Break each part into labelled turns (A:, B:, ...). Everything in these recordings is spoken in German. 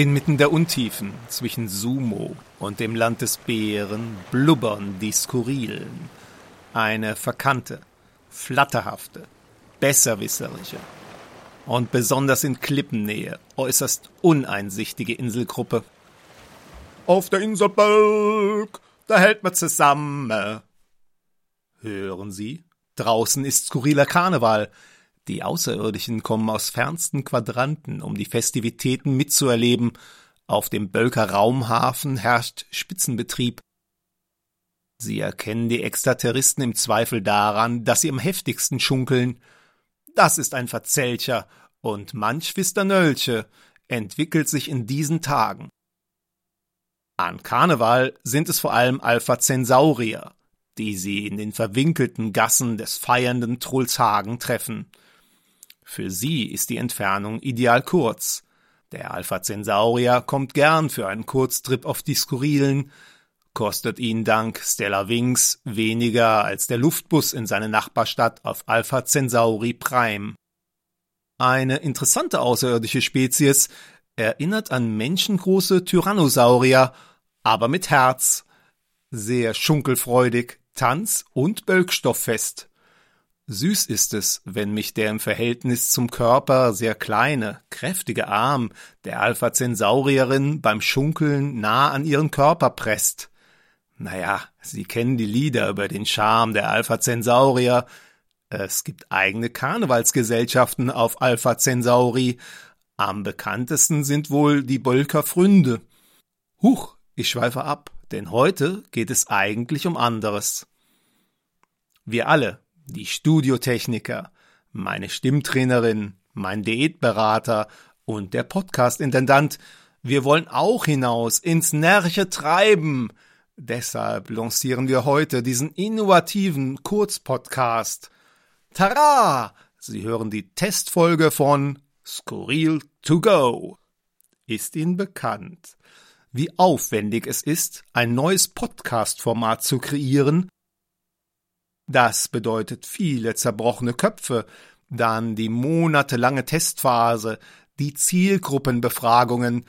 A: Inmitten der Untiefen zwischen Sumo und dem Land des Bären blubbern die Skurrilen. Eine verkannte, flatterhafte, besserwisserische und besonders in Klippennähe äußerst uneinsichtige Inselgruppe. Auf der Insel Bölk, da hält man zusammen. Hören Sie, draußen ist skurriler Karneval, die Außerirdischen kommen aus fernsten Quadranten, um die Festivitäten mitzuerleben. Auf dem Bölker Raumhafen herrscht Spitzenbetrieb. Sie erkennen die Extraterristen im Zweifel daran, dass sie am heftigsten schunkeln. Das ist ein Verzelcher und manch Fisternölche entwickelt sich in diesen Tagen. An Karneval sind es vor allem Alpha Centaurier, die sie in den verwinkelten Gassen des feiernden Trulshagen treffen. Für sie ist die Entfernung ideal kurz. Der Alpha Centaurier kommt gern für einen Kurztrip auf die Skurrilen, kostet ihn dank Stella Wings weniger als der Luftbus in seine Nachbarstadt auf Alpha Centauri Prime. Eine interessante außerirdische Spezies erinnert an menschengroße Tyrannosaurier, aber mit Herz. Sehr schunkelfreudig, tanz- und bölkstofffest. Süß ist es, wenn mich der im Verhältnis zum Körper sehr kleine, kräftige Arm der Alpha Centaurierin beim Schunkeln nah an ihren Körper presst. Naja, Sie kennen die Lieder über den Charme der Alpha Centaurier. Es gibt eigene Karnevalsgesellschaften auf Alpha Centauri. Am bekanntesten sind wohl die Bolker Fründe. Huch, ich schweife ab, denn heute geht es eigentlich um anderes. Wir alle, die Studiotechniker, meine Stimmtrainerin, mein Diätberater und der Podcast-Intendant. Wir wollen auch hinaus ins Närche treiben. Deshalb lancieren wir heute diesen innovativen Kurzpodcast. Tara! Sie hören die Testfolge von Skurril to go. Ist Ihnen bekannt, wie aufwendig es ist, ein neues Podcast-Format zu kreieren, das bedeutet viele zerbrochene Köpfe, dann die monatelange Testphase, die Zielgruppenbefragungen,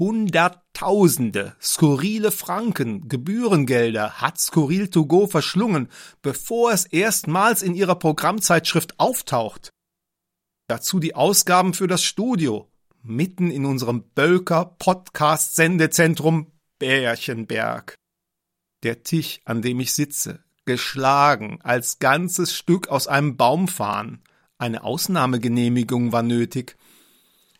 A: Hunderttausende skurrile Franken Gebührengelder hat Skurril to go verschlungen, bevor es erstmals in ihrer Programmzeitschrift auftaucht. Dazu die Ausgaben für das Studio, mitten in unserem Bölker Podcast Sendezentrum Bärchenberg. Der Tisch, an dem ich sitze, geschlagen, als ganzes Stück aus einem Baum fahren. Eine Ausnahmegenehmigung war nötig.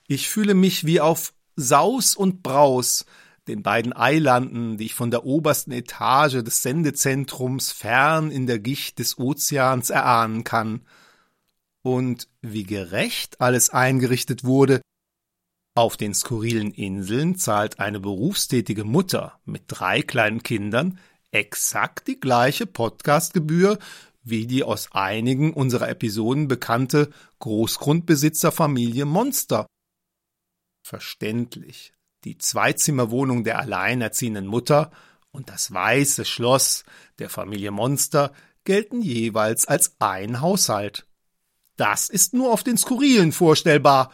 A: Ich fühle mich wie auf Saus und Braus, den beiden Eilanden, die ich von der obersten Etage des Sendezentrums fern in der Gicht des Ozeans erahnen kann. Und wie gerecht alles eingerichtet wurde, auf den skurrilen Inseln zahlt eine berufstätige Mutter mit drei kleinen Kindern exakt die gleiche Podcastgebühr wie die aus einigen unserer Episoden bekannte Großgrundbesitzerfamilie Monster. Verständlich. Die Zweizimmerwohnung der alleinerziehenden Mutter und das weiße Schloss der Familie Monster gelten jeweils als ein Haushalt. Das ist nur auf den Skurrilen vorstellbar.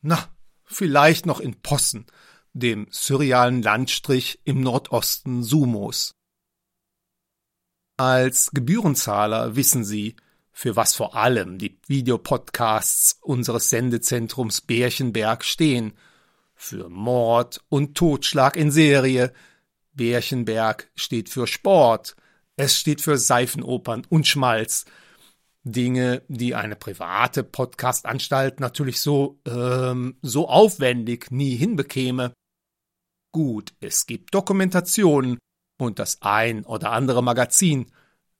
A: Na, vielleicht noch in Possen, dem surrealen Landstrich im Nordosten Sumos. Als Gebührenzahler wissen Sie, für was vor allem die Videopodcasts unseres Sendezentrums Bärchenberg stehen. Für Mord und Totschlag in Serie. Bärchenberg steht für Sport. Es steht für Seifenopern und Schmalz. Dinge, die eine private Podcastanstalt natürlich so, ähm, so aufwendig nie hinbekäme. Gut, es gibt Dokumentationen, und das ein oder andere Magazin,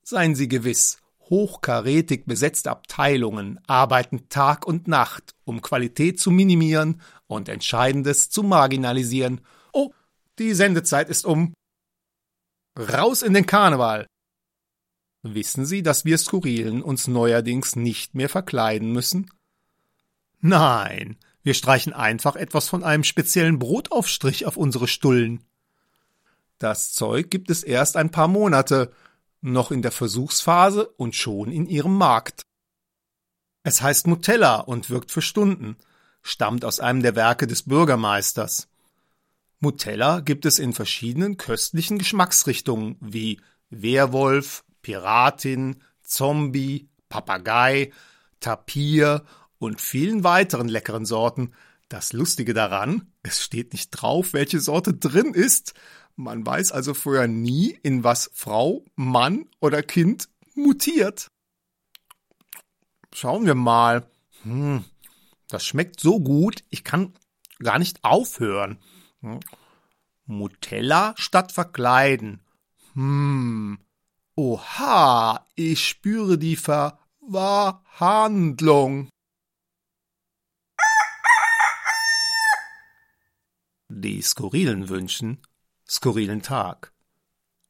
A: seien Sie gewiss, hochkarätig besetzte Abteilungen arbeiten Tag und Nacht, um Qualität zu minimieren und Entscheidendes zu marginalisieren. Oh, die Sendezeit ist um. Raus in den Karneval! Wissen Sie, dass wir Skurrilen uns neuerdings nicht mehr verkleiden müssen? Nein, wir streichen einfach etwas von einem speziellen Brotaufstrich auf unsere Stullen. Das Zeug gibt es erst ein paar Monate, noch in der Versuchsphase und schon in ihrem Markt. Es heißt Nutella und wirkt für Stunden, stammt aus einem der Werke des Bürgermeisters. Mutella gibt es in verschiedenen köstlichen Geschmacksrichtungen wie Werwolf, Piratin, Zombie, Papagei, Tapir und vielen weiteren leckeren Sorten. Das Lustige daran, es steht nicht drauf, welche Sorte drin ist. Man weiß also vorher nie, in was Frau, Mann oder Kind mutiert. Schauen wir mal. Hm, das schmeckt so gut, ich kann gar nicht aufhören. Hm. Mutella statt verkleiden. Hm. Oha, ich spüre die Verwahrhandlung. Die Skurrilen wünschen skurrilen Tag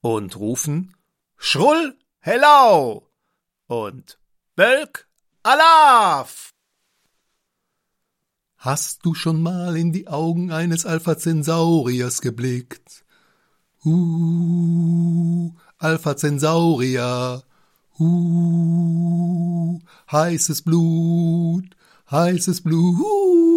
A: und rufen Schrull Hello und Bölk Alaf. Hast du schon mal in die Augen eines Alpha Centauriers geblickt? Uh, Alpha Centaurier. Uh, heißes Blut, heißes Blut.